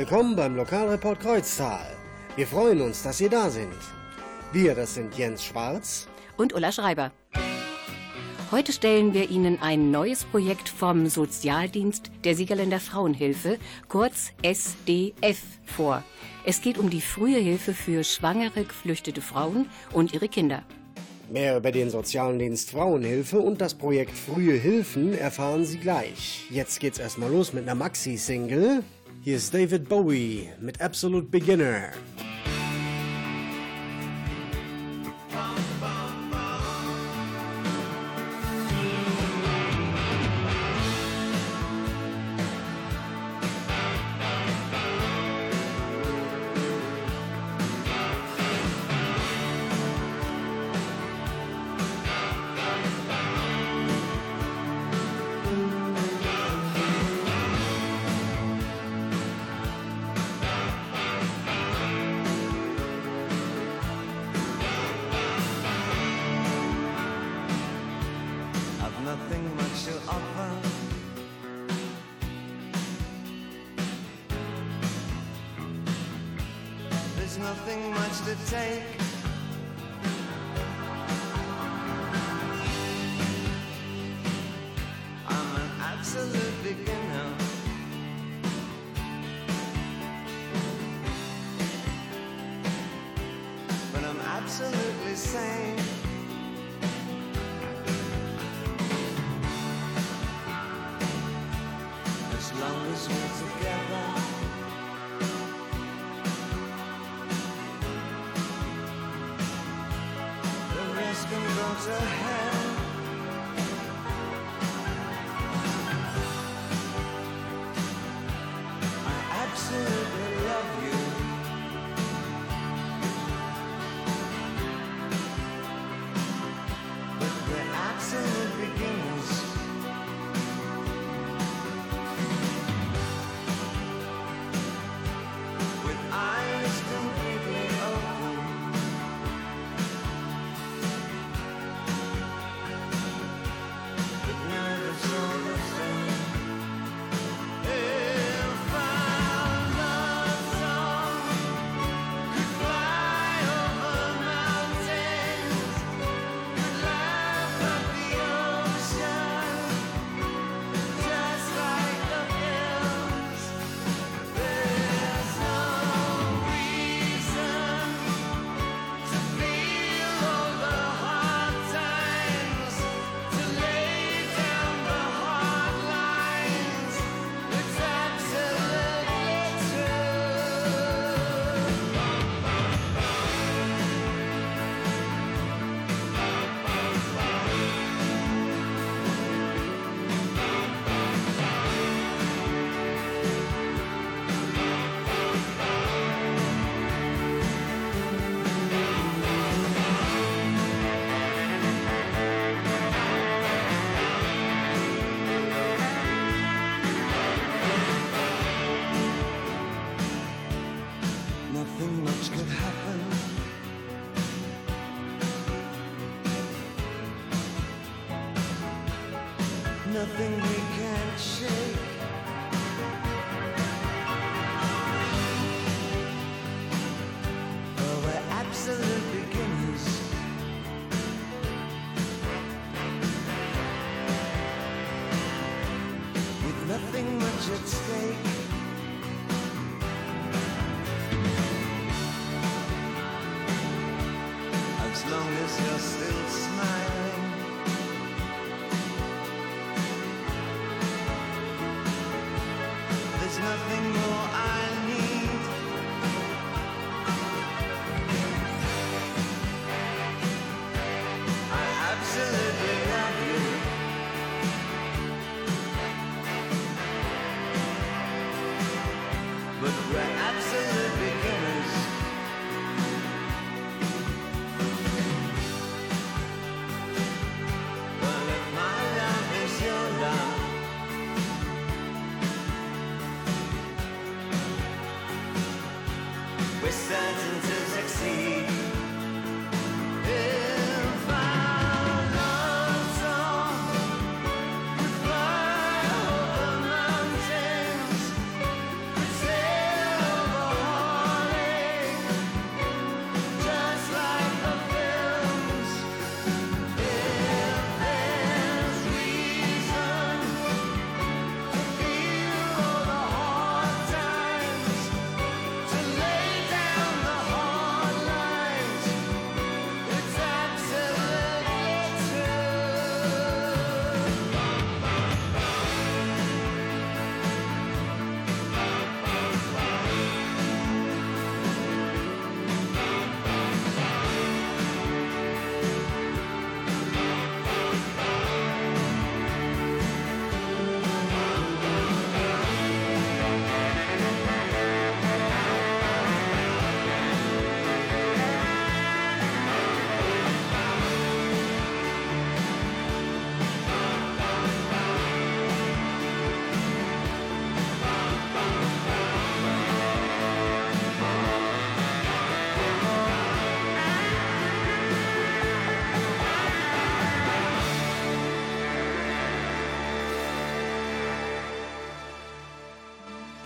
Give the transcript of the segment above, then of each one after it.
Willkommen beim Lokalreport Kreuztal. Wir freuen uns, dass ihr da sind. Wir, das sind Jens Schwarz und Ulla Schreiber. Heute stellen wir Ihnen ein neues Projekt vom Sozialdienst der Siegerländer Frauenhilfe, kurz SDF, vor. Es geht um die frühe Hilfe für schwangere, geflüchtete Frauen und ihre Kinder. Mehr über den Sozialdienst Frauenhilfe und das Projekt Frühe Hilfen erfahren Sie gleich. Jetzt geht's erstmal los mit einer Maxi-Single. Hier ist David Bowie mit Absolute Beginner. absolutely sane. As long as we're together. The rest can go to hell.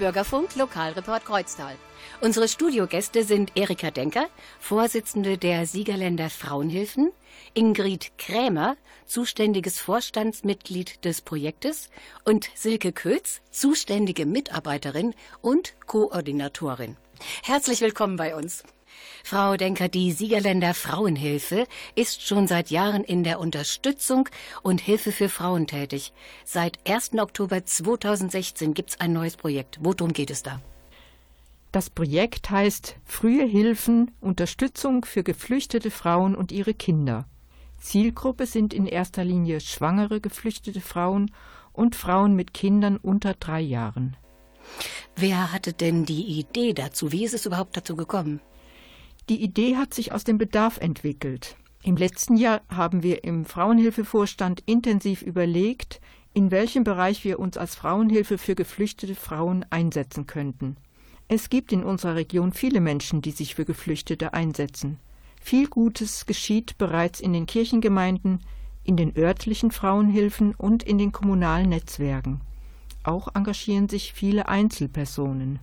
Bürgerfunk Lokalreport Kreuztal. Unsere Studiogäste sind Erika Denker, Vorsitzende der Siegerländer Frauenhilfen, Ingrid Krämer, zuständiges Vorstandsmitglied des Projektes und Silke Kötz, zuständige Mitarbeiterin und Koordinatorin. Herzlich willkommen bei uns. Frau Denker, die Siegerländer Frauenhilfe ist schon seit Jahren in der Unterstützung und Hilfe für Frauen tätig. Seit 1. Oktober 2016 gibt es ein neues Projekt. Worum geht es da? Das Projekt heißt Frühe Hilfen Unterstützung für geflüchtete Frauen und ihre Kinder. Zielgruppe sind in erster Linie schwangere geflüchtete Frauen und Frauen mit Kindern unter drei Jahren. Wer hatte denn die Idee dazu? Wie ist es überhaupt dazu gekommen? Die Idee hat sich aus dem Bedarf entwickelt. Im letzten Jahr haben wir im Frauenhilfevorstand intensiv überlegt, in welchem Bereich wir uns als Frauenhilfe für geflüchtete Frauen einsetzen könnten. Es gibt in unserer Region viele Menschen, die sich für Geflüchtete einsetzen. Viel Gutes geschieht bereits in den Kirchengemeinden, in den örtlichen Frauenhilfen und in den kommunalen Netzwerken. Auch engagieren sich viele Einzelpersonen.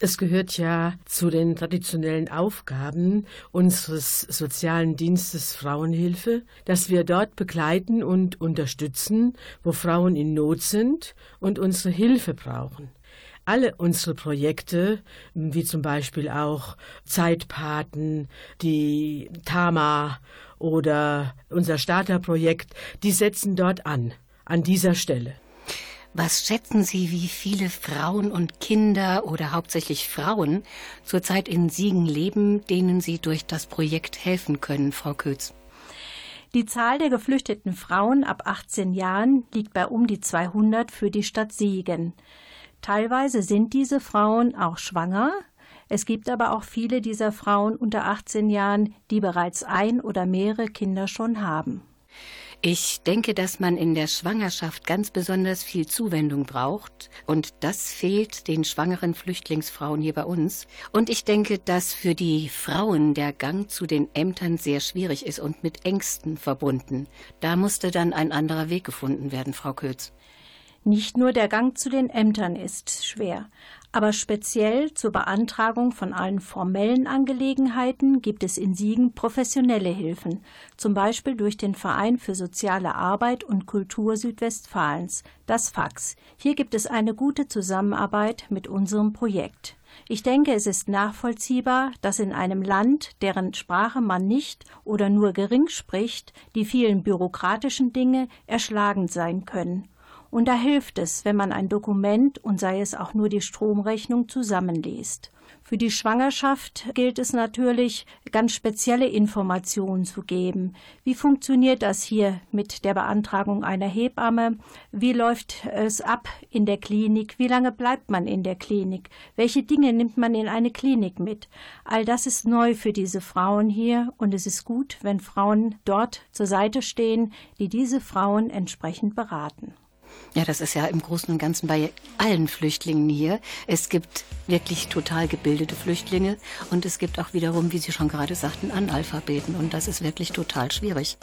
Es gehört ja zu den traditionellen Aufgaben unseres sozialen Dienstes Frauenhilfe, dass wir dort begleiten und unterstützen, wo Frauen in Not sind und unsere Hilfe brauchen. Alle unsere Projekte, wie zum Beispiel auch Zeitpaten, die Tama oder unser Starterprojekt, die setzen dort an, an dieser Stelle. Was schätzen Sie, wie viele Frauen und Kinder oder hauptsächlich Frauen zurzeit in Siegen leben, denen Sie durch das Projekt helfen können, Frau Kötz? Die Zahl der geflüchteten Frauen ab 18 Jahren liegt bei um die 200 für die Stadt Siegen. Teilweise sind diese Frauen auch schwanger. Es gibt aber auch viele dieser Frauen unter 18 Jahren, die bereits ein oder mehrere Kinder schon haben. Ich denke, dass man in der Schwangerschaft ganz besonders viel Zuwendung braucht. Und das fehlt den schwangeren Flüchtlingsfrauen hier bei uns. Und ich denke, dass für die Frauen der Gang zu den Ämtern sehr schwierig ist und mit Ängsten verbunden. Da musste dann ein anderer Weg gefunden werden, Frau Kötz. Nicht nur der Gang zu den Ämtern ist schwer, aber speziell zur Beantragung von allen formellen Angelegenheiten gibt es in Siegen professionelle Hilfen, zum Beispiel durch den Verein für soziale Arbeit und Kultur Südwestfalens, das FAX. Hier gibt es eine gute Zusammenarbeit mit unserem Projekt. Ich denke, es ist nachvollziehbar, dass in einem Land, deren Sprache man nicht oder nur gering spricht, die vielen bürokratischen Dinge erschlagend sein können und da hilft es, wenn man ein Dokument und sei es auch nur die Stromrechnung zusammenliest. Für die Schwangerschaft gilt es natürlich, ganz spezielle Informationen zu geben. Wie funktioniert das hier mit der Beantragung einer Hebamme? Wie läuft es ab in der Klinik? Wie lange bleibt man in der Klinik? Welche Dinge nimmt man in eine Klinik mit? All das ist neu für diese Frauen hier und es ist gut, wenn Frauen dort zur Seite stehen, die diese Frauen entsprechend beraten. Ja, das ist ja im Großen und Ganzen bei allen Flüchtlingen hier. Es gibt wirklich total gebildete Flüchtlinge und es gibt auch wiederum, wie Sie schon gerade sagten, Analphabeten und das ist wirklich total schwierig.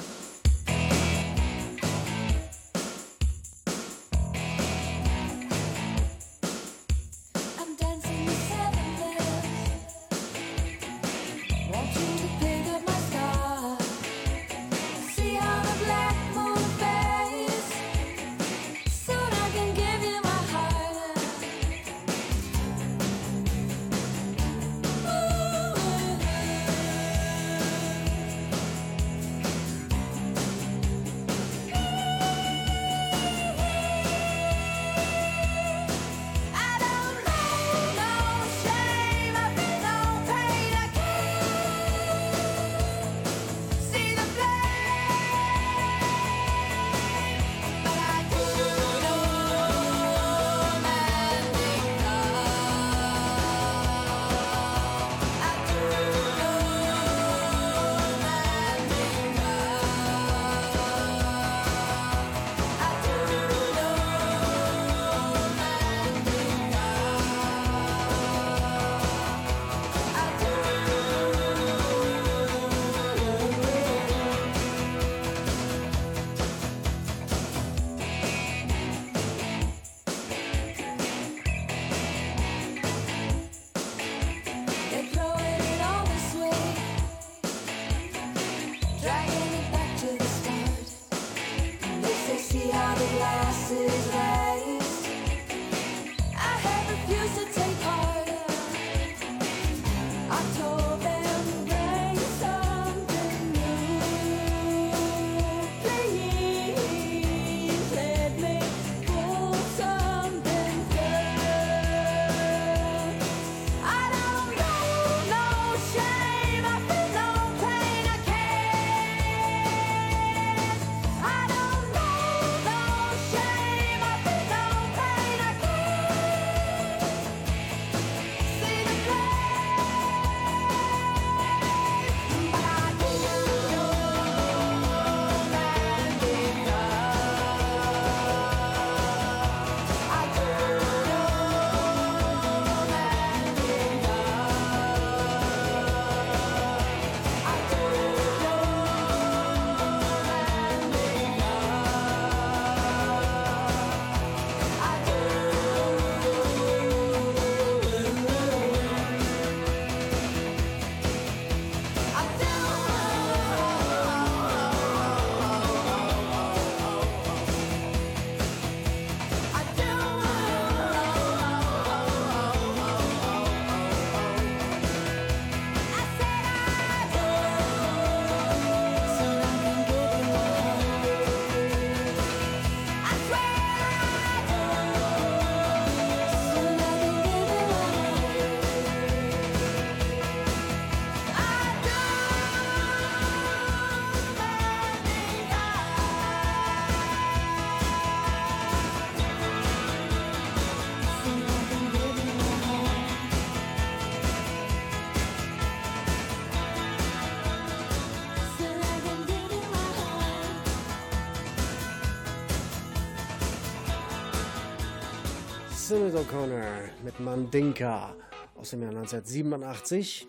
Sinead O'Connor mit Mandinka aus dem Jahr 1987.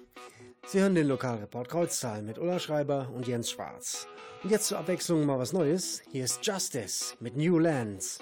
Sie hören den Lokalreport Kreuztal mit Ulla Schreiber und Jens Schwarz. Und jetzt zur Abwechslung mal was Neues. Hier ist Justice mit New Lands.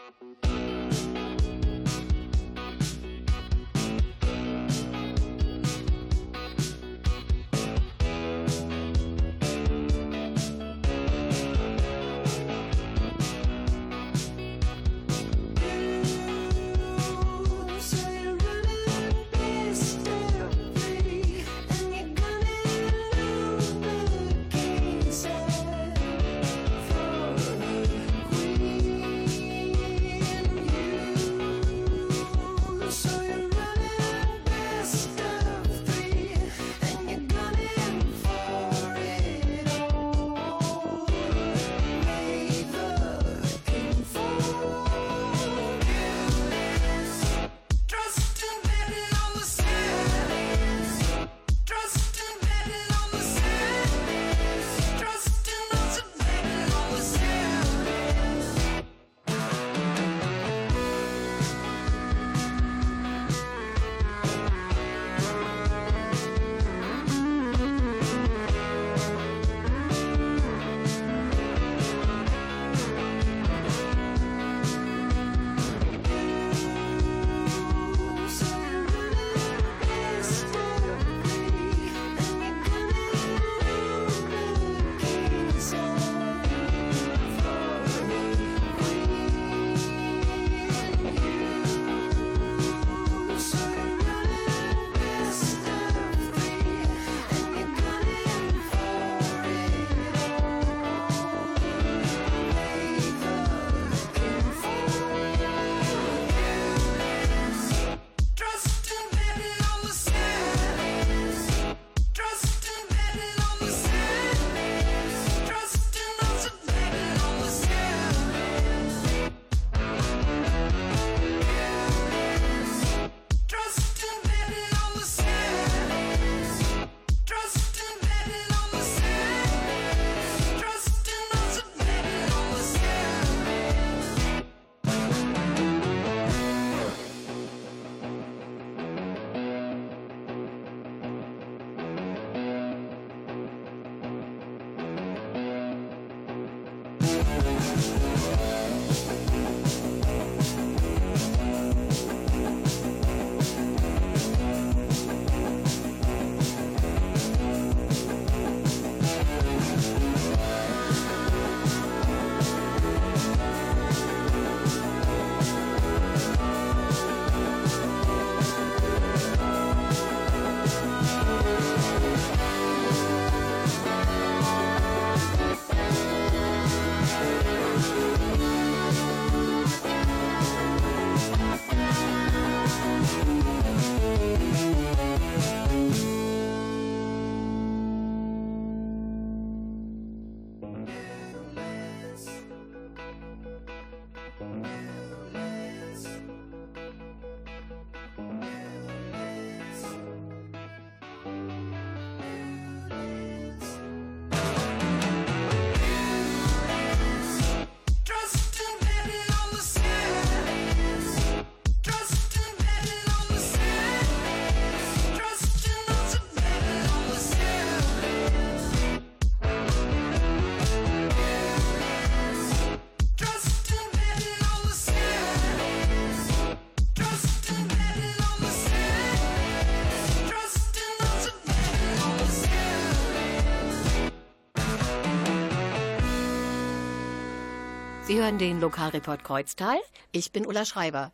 Sie hören den Lokalreport Kreuztal. Ich bin Ulla Schreiber.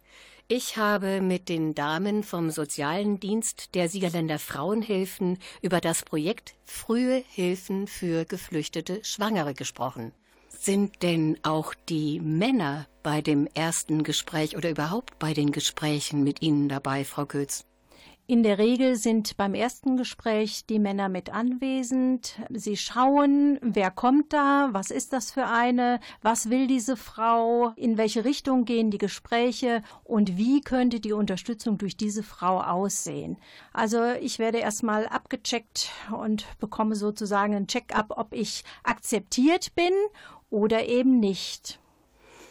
Ich habe mit den Damen vom Sozialen Dienst der Siegerländer Frauenhilfen über das Projekt Frühe Hilfen für geflüchtete Schwangere gesprochen. Sind denn auch die Männer bei dem ersten Gespräch oder überhaupt bei den Gesprächen mit Ihnen dabei, Frau Kötz? In der Regel sind beim ersten Gespräch die Männer mit anwesend. Sie schauen, wer kommt da, was ist das für eine, was will diese Frau, in welche Richtung gehen die Gespräche und wie könnte die Unterstützung durch diese Frau aussehen. Also ich werde erstmal abgecheckt und bekomme sozusagen ein Check-up, ob ich akzeptiert bin oder eben nicht.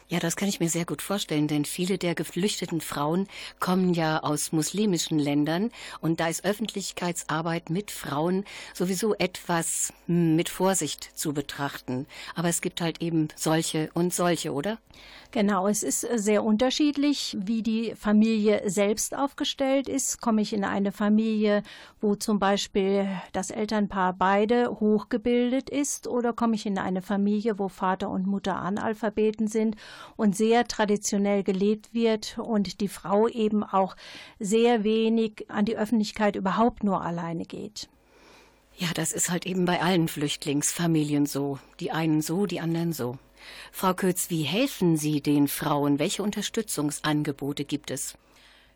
Ja, das kann ich mir sehr gut vorstellen, denn viele der geflüchteten Frauen kommen ja aus muslimischen Ländern und da ist Öffentlichkeitsarbeit mit Frauen sowieso etwas hm, mit Vorsicht zu betrachten. Aber es gibt halt eben solche und solche, oder? Genau, es ist sehr unterschiedlich, wie die Familie selbst aufgestellt ist. Komme ich in eine Familie, wo zum Beispiel das Elternpaar beide hochgebildet ist, oder komme ich in eine Familie, wo Vater und Mutter Analphabeten sind und sehr traditionell gelebt wird und die Frau eben auch sehr wenig an die Öffentlichkeit überhaupt nur alleine geht. Ja, das ist halt eben bei allen Flüchtlingsfamilien so. Die einen so, die anderen so. Frau Kötz, wie helfen Sie den Frauen? Welche Unterstützungsangebote gibt es?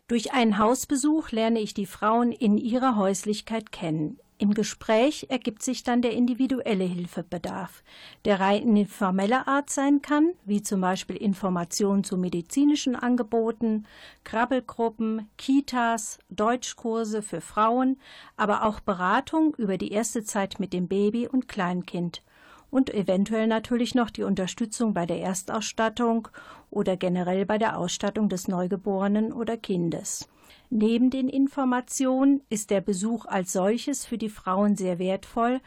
Durch einen Hausbesuch lerne ich die Frauen in ihrer Häuslichkeit kennen. Im Gespräch ergibt sich dann der individuelle Hilfebedarf, der rein informeller Art sein kann, wie zum Beispiel Informationen zu medizinischen Angeboten, Krabbelgruppen, Kitas, Deutschkurse für Frauen, aber auch Beratung über die erste Zeit mit dem Baby und Kleinkind und eventuell natürlich noch die Unterstützung bei der Erstausstattung oder generell bei der Ausstattung des Neugeborenen oder Kindes. Neben den Informationen ist der Besuch als solches für die Frauen sehr wertvoll,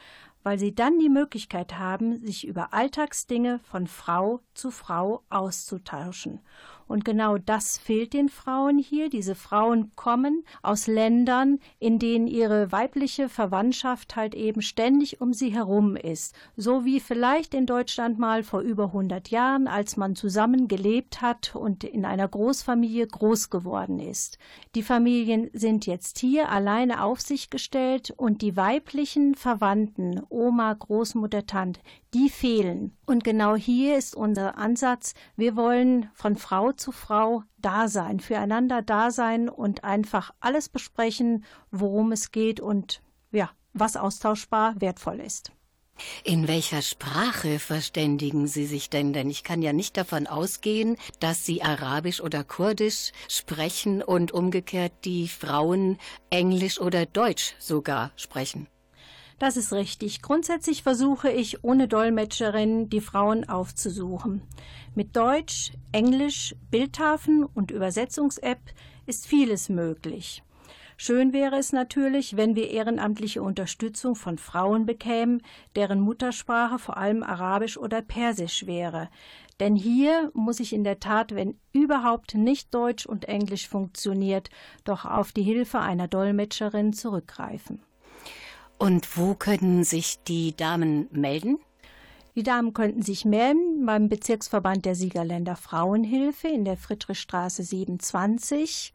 weil sie dann die Möglichkeit haben, sich über Alltagsdinge von Frau zu Frau auszutauschen und genau das fehlt den Frauen hier. Diese Frauen kommen aus Ländern, in denen ihre weibliche Verwandtschaft halt eben ständig um sie herum ist. So wie vielleicht in Deutschland mal vor über 100 Jahren, als man zusammen gelebt hat und in einer Großfamilie groß geworden ist. Die Familien sind jetzt hier alleine auf sich gestellt und die weiblichen Verwandten, Oma, Großmutter, Tante, die fehlen. Und genau hier ist unser Ansatz. Wir wollen von Frau zu Frau da sein, füreinander da sein und einfach alles besprechen, worum es geht und ja, was austauschbar wertvoll ist. In welcher Sprache verständigen Sie sich denn? Denn ich kann ja nicht davon ausgehen, dass Sie Arabisch oder Kurdisch sprechen und umgekehrt die Frauen Englisch oder Deutsch sogar sprechen. Das ist richtig. Grundsätzlich versuche ich ohne Dolmetscherin die Frauen aufzusuchen. Mit Deutsch, Englisch, Bildtafen und Übersetzungs-App ist vieles möglich. Schön wäre es natürlich, wenn wir ehrenamtliche Unterstützung von Frauen bekämen, deren Muttersprache vor allem Arabisch oder Persisch wäre. Denn hier muss ich in der Tat, wenn überhaupt nicht Deutsch und Englisch funktioniert, doch auf die Hilfe einer Dolmetscherin zurückgreifen. Und wo können sich die Damen melden? Die Damen könnten sich melden beim Bezirksverband der Siegerländer Frauenhilfe in der Friedrichstraße 27.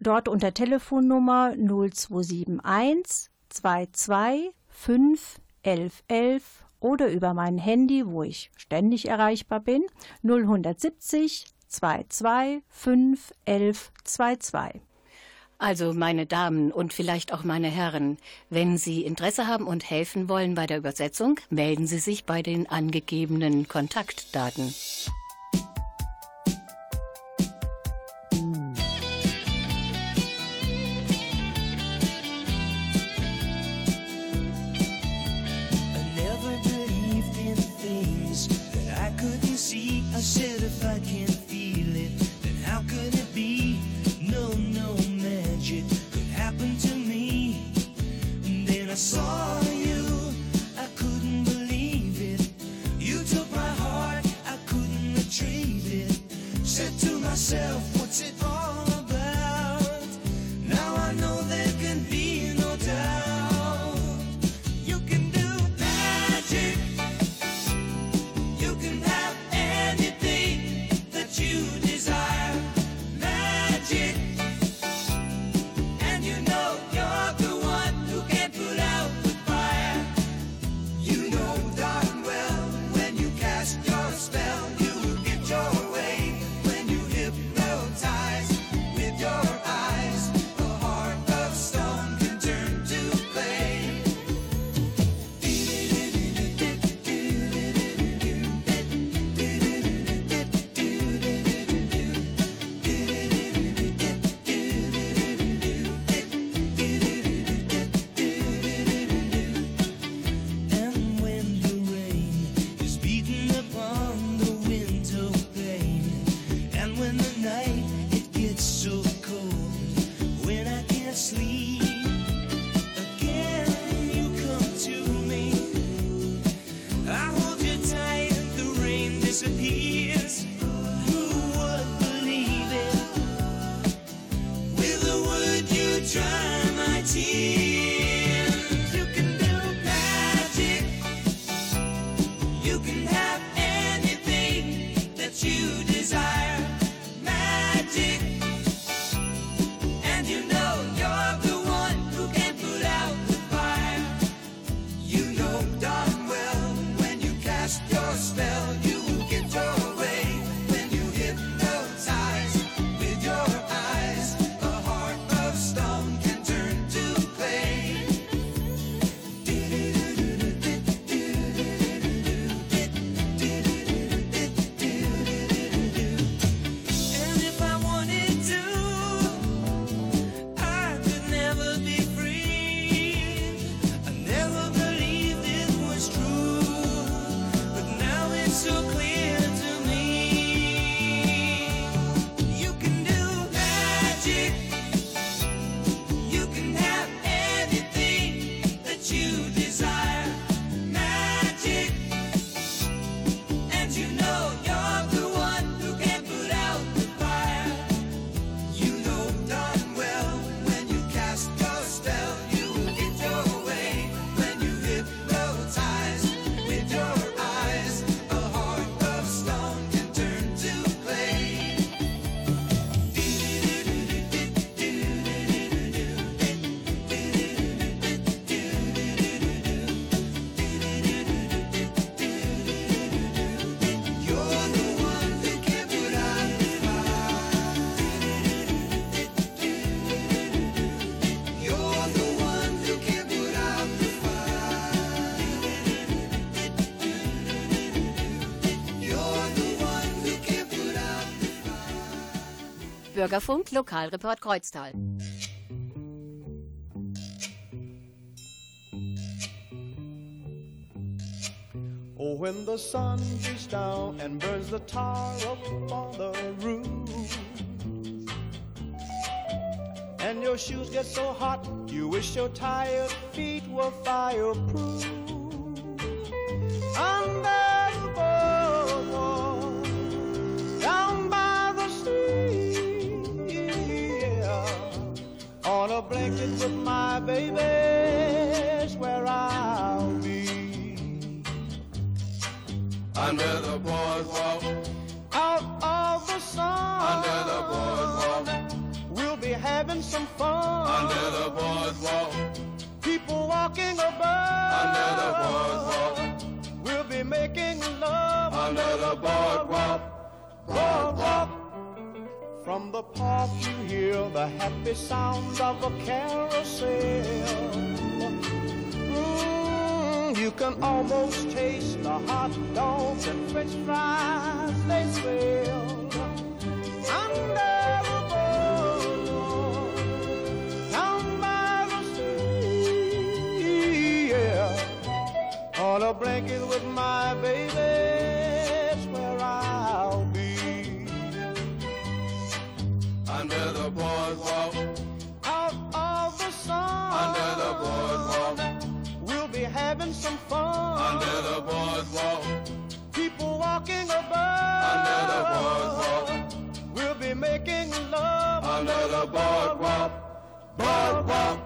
Dort unter Telefonnummer 0271 22 5 11 11 oder über mein Handy, wo ich ständig erreichbar bin, 0170 22 5 11 22. Also, meine Damen und vielleicht auch meine Herren, wenn Sie Interesse haben und helfen wollen bei der Übersetzung, melden Sie sich bei den angegebenen Kontaktdaten. I said if I can't Said Bürgerfunk Lokalreport Kreuztal. Oh, when the sun beats down and burns the tar up on the roof, and your shoes get so hot, you wish your tired feet were fireproof. On a blanket with my baby's where I'll be. Under the boardwalk, Out of the sun, under the boardwalk, we'll be having some fun. under the boardwalk, People walking above, under the boardwalk, we'll be making love under the boardwalk. boardwalk. From the park you hear the happy sounds of a carousel. Mm, you can almost taste the hot dogs and french fries they sell. Under the boardwalk, down by the sea, yeah. On a blanket with my baby, People walking above, under the boardwalk, we'll be making love. Under the boardwalk, boardwalk.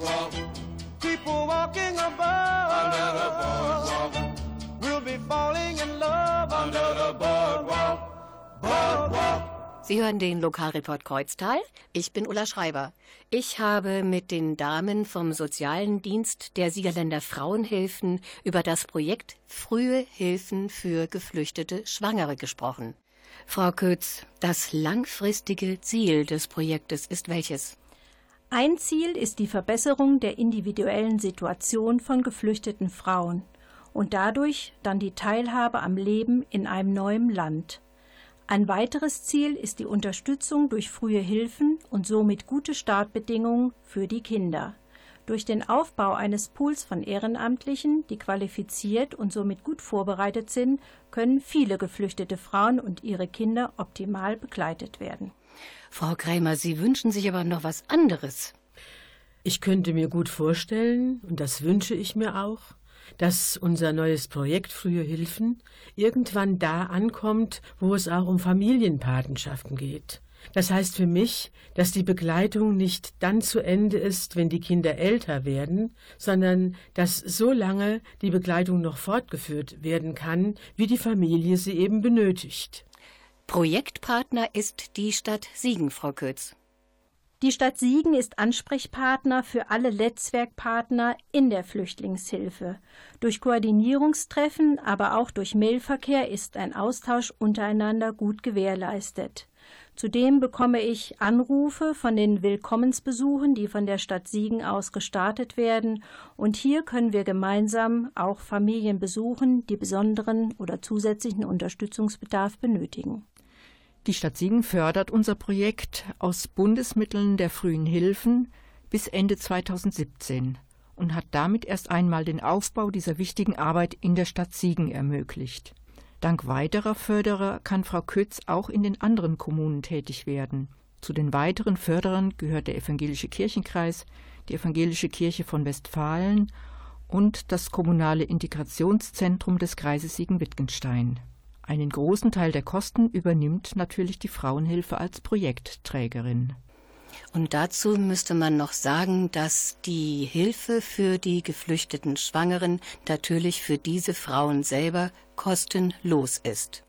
Boardwalk, People walking above, under the boardwalk, we'll be falling in love under the boardwalk, boardwalk. Sie hören den Lokalreport Kreuztal. Ich bin Ulla Schreiber. Ich habe mit den Damen vom Sozialen Dienst der Siegerländer Frauenhilfen über das Projekt Frühe Hilfen für geflüchtete Schwangere gesprochen. Frau Kötz, das langfristige Ziel des Projektes ist welches? Ein Ziel ist die Verbesserung der individuellen Situation von geflüchteten Frauen und dadurch dann die Teilhabe am Leben in einem neuen Land. Ein weiteres Ziel ist die Unterstützung durch frühe Hilfen und somit gute Startbedingungen für die Kinder. Durch den Aufbau eines Pools von Ehrenamtlichen, die qualifiziert und somit gut vorbereitet sind, können viele geflüchtete Frauen und ihre Kinder optimal begleitet werden. Frau Krämer, Sie wünschen sich aber noch was anderes. Ich könnte mir gut vorstellen, und das wünsche ich mir auch, dass unser neues Projekt Frühe Hilfen irgendwann da ankommt, wo es auch um Familienpatenschaften geht. Das heißt für mich, dass die Begleitung nicht dann zu Ende ist, wenn die Kinder älter werden, sondern dass so lange die Begleitung noch fortgeführt werden kann, wie die Familie sie eben benötigt. Projektpartner ist die Stadt Siegen, Frau Kötz. Die Stadt Siegen ist Ansprechpartner für alle Netzwerkpartner in der Flüchtlingshilfe. Durch Koordinierungstreffen, aber auch durch Mailverkehr ist ein Austausch untereinander gut gewährleistet. Zudem bekomme ich Anrufe von den Willkommensbesuchen, die von der Stadt Siegen aus gestartet werden, und hier können wir gemeinsam auch Familien besuchen, die besonderen oder zusätzlichen Unterstützungsbedarf benötigen. Die Stadt Siegen fördert unser Projekt aus Bundesmitteln der frühen Hilfen bis Ende 2017 und hat damit erst einmal den Aufbau dieser wichtigen Arbeit in der Stadt Siegen ermöglicht. Dank weiterer Förderer kann Frau Kötz auch in den anderen Kommunen tätig werden. Zu den weiteren Förderern gehört der Evangelische Kirchenkreis, die Evangelische Kirche von Westfalen und das kommunale Integrationszentrum des Kreises Siegen-Wittgenstein. Einen großen Teil der Kosten übernimmt natürlich die Frauenhilfe als Projektträgerin. Und dazu müsste man noch sagen, dass die Hilfe für die geflüchteten Schwangeren natürlich für diese Frauen selber kostenlos ist.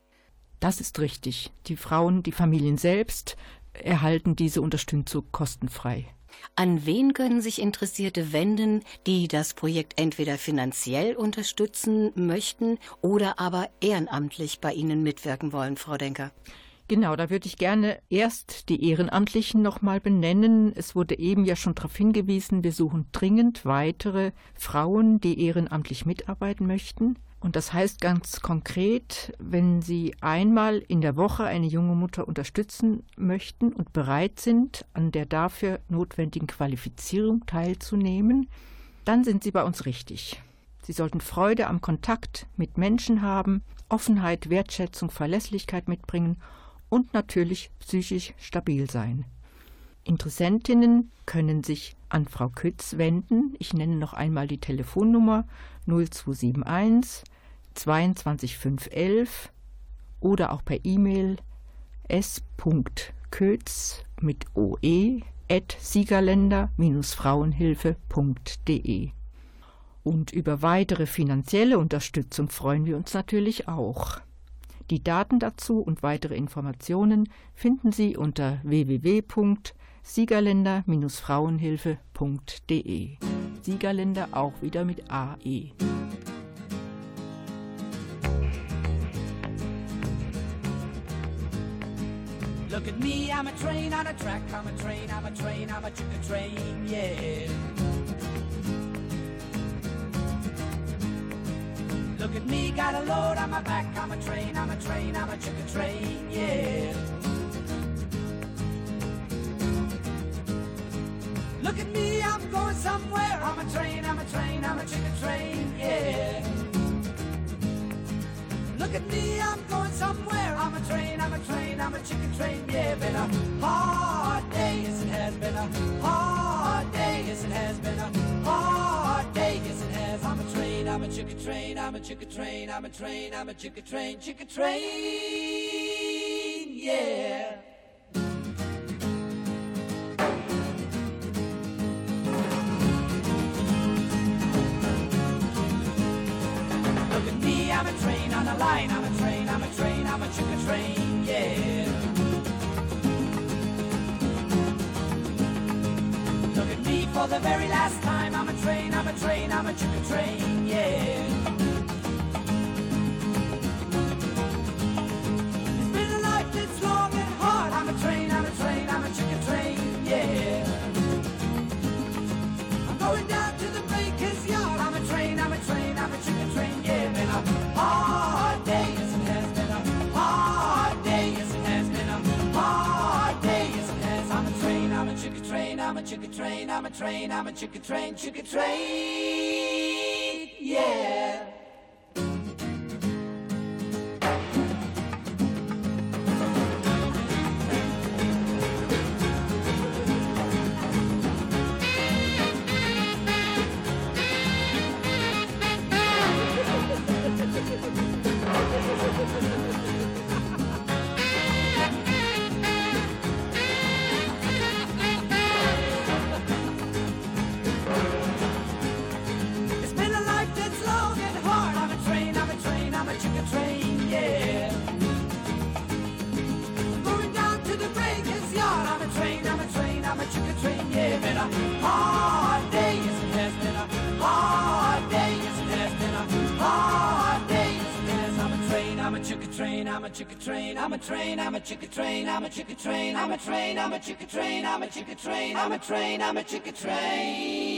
Das ist richtig. Die Frauen, die Familien selbst erhalten diese Unterstützung kostenfrei. An wen können sich Interessierte wenden, die das Projekt entweder finanziell unterstützen möchten oder aber ehrenamtlich bei Ihnen mitwirken wollen, Frau Denker? Genau, da würde ich gerne erst die Ehrenamtlichen nochmal benennen. Es wurde eben ja schon darauf hingewiesen, wir suchen dringend weitere Frauen, die ehrenamtlich mitarbeiten möchten. Und das heißt ganz konkret, wenn Sie einmal in der Woche eine junge Mutter unterstützen möchten und bereit sind, an der dafür notwendigen Qualifizierung teilzunehmen, dann sind Sie bei uns richtig. Sie sollten Freude am Kontakt mit Menschen haben, Offenheit, Wertschätzung, Verlässlichkeit mitbringen und natürlich psychisch stabil sein. Interessentinnen können sich an Frau Kütz wenden. Ich nenne noch einmal die Telefonnummer 0271 22511 oder auch per E-Mail s.kötz mit oe at siegerländer-frauenhilfe.de. Und über weitere finanzielle Unterstützung freuen wir uns natürlich auch. Die Daten dazu und weitere Informationen finden Sie unter www.siegerländer-frauenhilfe.de. Siegerländer auch wieder mit AE. Look at me, I'm a train on a track, I'm a train, I'm a train, I'm a chicka train, yeah. Look at me, got a load on my back, I'm a train, I'm a train, I'm a chicka train, yeah. Look at me, I'm going somewhere, I'm a train, I'm a train, I'm a chicka train, yeah. Look at me, I'm going somewhere. I'm a train, I'm a train, I'm a chicken train. Yeah, been a hard day, yes it has been a hard day, yes it has been a hard day, yes it has. I'm a train, I'm a chicken train, I'm a chicken train, I'm a train, I'm a chicken train, chicken train. Yeah. I'm a train on a line, I'm a train, I'm a train, I'm a chicken train, yeah. Look at me for the very last time, I'm a train, I'm a train, I'm a chicken train, yeah. I'm a train, I'm a chicken train, chicken train. Yeah. A chicken train, I'm a train, I'm a chicken train.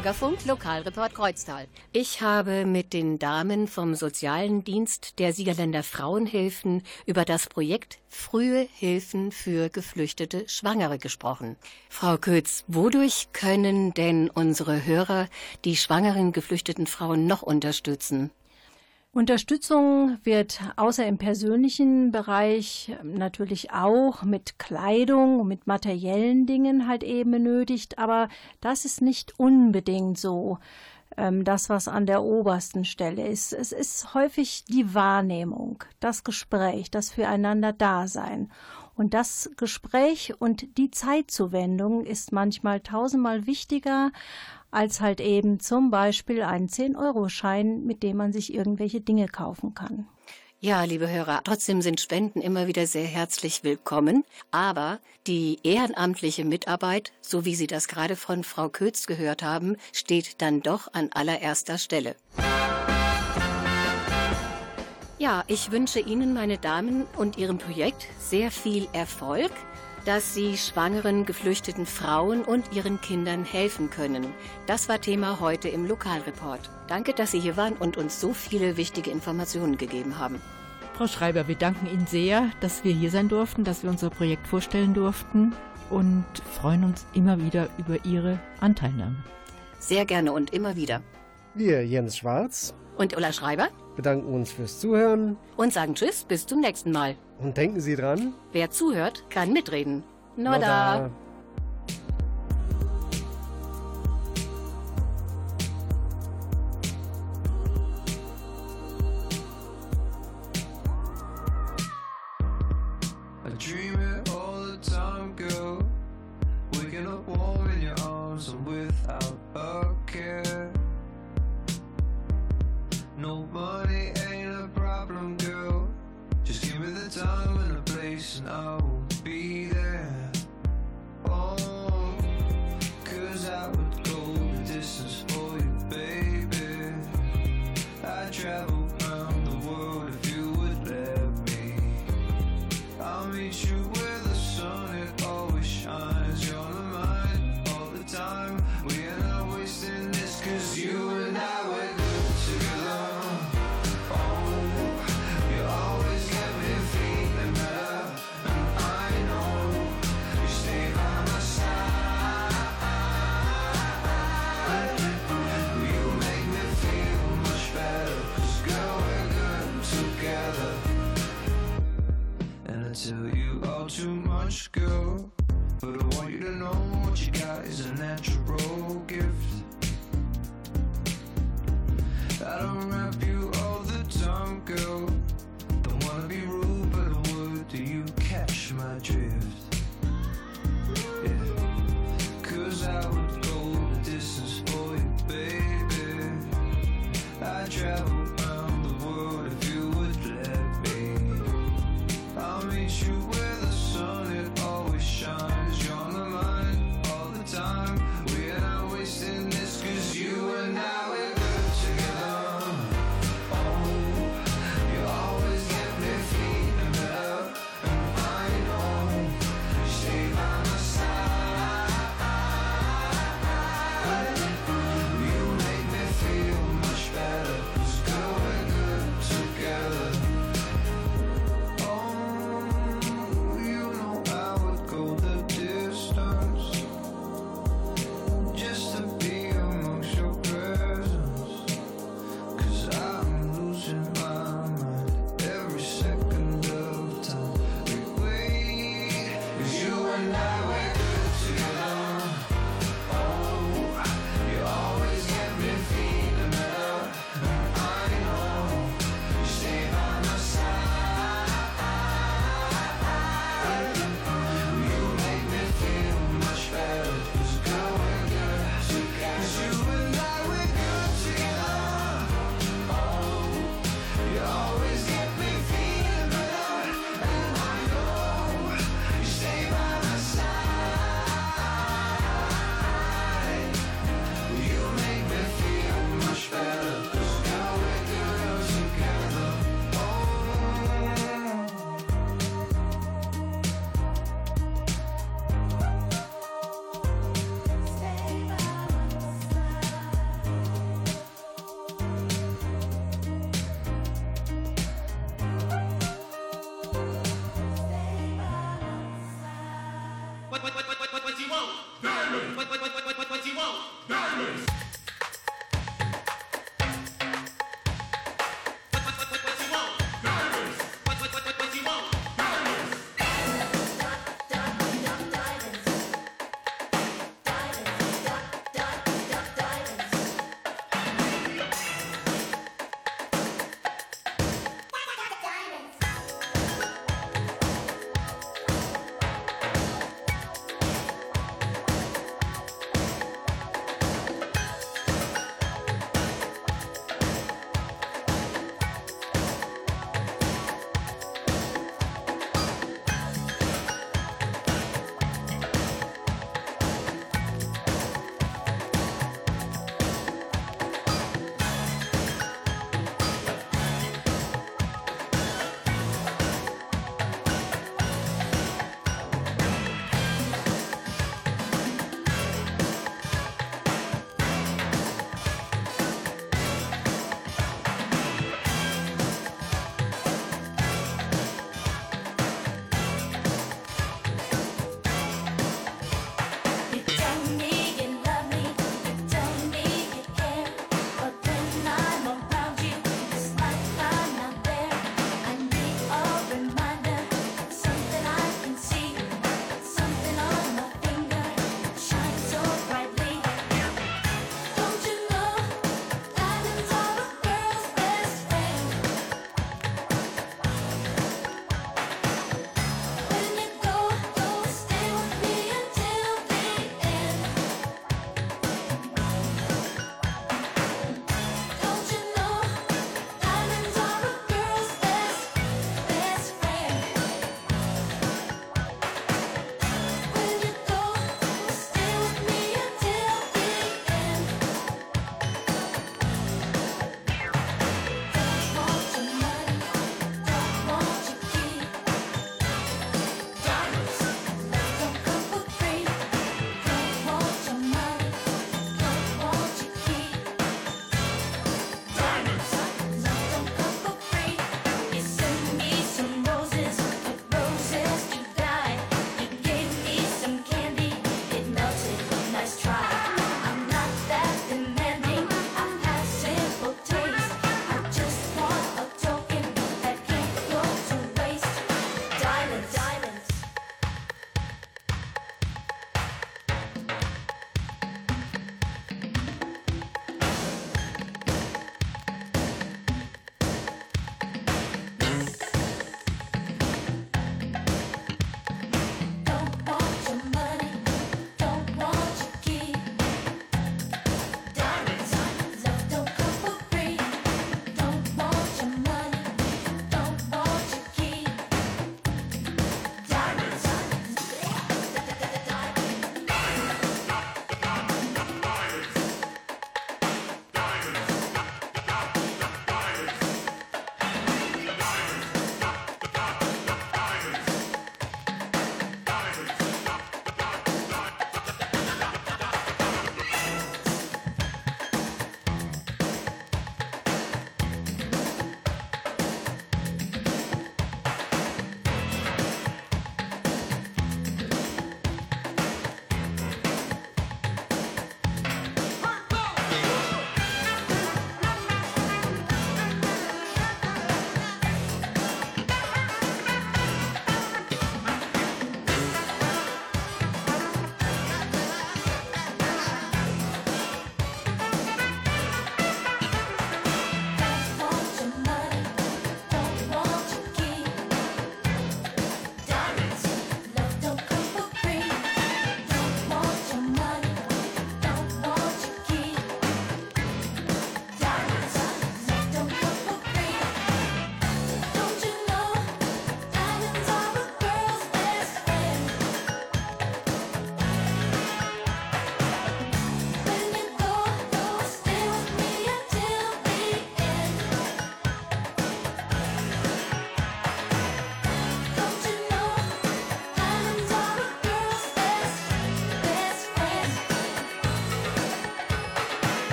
Bürgerfunk Lokalreport Kreuztal. Ich habe mit den Damen vom Sozialen Dienst der Siegerländer Frauenhilfen über das Projekt Frühe Hilfen für geflüchtete Schwangere gesprochen. Frau Kötz, wodurch können denn unsere Hörer die schwangeren geflüchteten Frauen noch unterstützen? Unterstützung wird außer im persönlichen Bereich natürlich auch mit Kleidung, mit materiellen Dingen halt eben benötigt, aber das ist nicht unbedingt so ähm, das, was an der obersten Stelle ist. Es ist häufig die Wahrnehmung, das Gespräch, das Füreinander-Dasein. Und das Gespräch und die Zeitzuwendung ist manchmal tausendmal wichtiger als halt eben zum Beispiel einen 10-Euro-Schein, mit dem man sich irgendwelche Dinge kaufen kann. Ja, liebe Hörer, trotzdem sind Spenden immer wieder sehr herzlich willkommen. Aber die ehrenamtliche Mitarbeit, so wie Sie das gerade von Frau Kötz gehört haben, steht dann doch an allererster Stelle. Ja, ich wünsche Ihnen, meine Damen, und Ihrem Projekt sehr viel Erfolg dass sie schwangeren, geflüchteten Frauen und ihren Kindern helfen können. Das war Thema heute im Lokalreport. Danke, dass Sie hier waren und uns so viele wichtige Informationen gegeben haben. Frau Schreiber, wir danken Ihnen sehr, dass wir hier sein durften, dass wir unser Projekt vorstellen durften und freuen uns immer wieder über Ihre Anteilnahme. Sehr gerne und immer wieder. Wir, Jens Schwarz und Ulla Schreiber, bedanken uns fürs Zuhören und sagen Tschüss, bis zum nächsten Mal. Und denken Sie dran, wer zuhört, kann mitreden. Noda. Noda.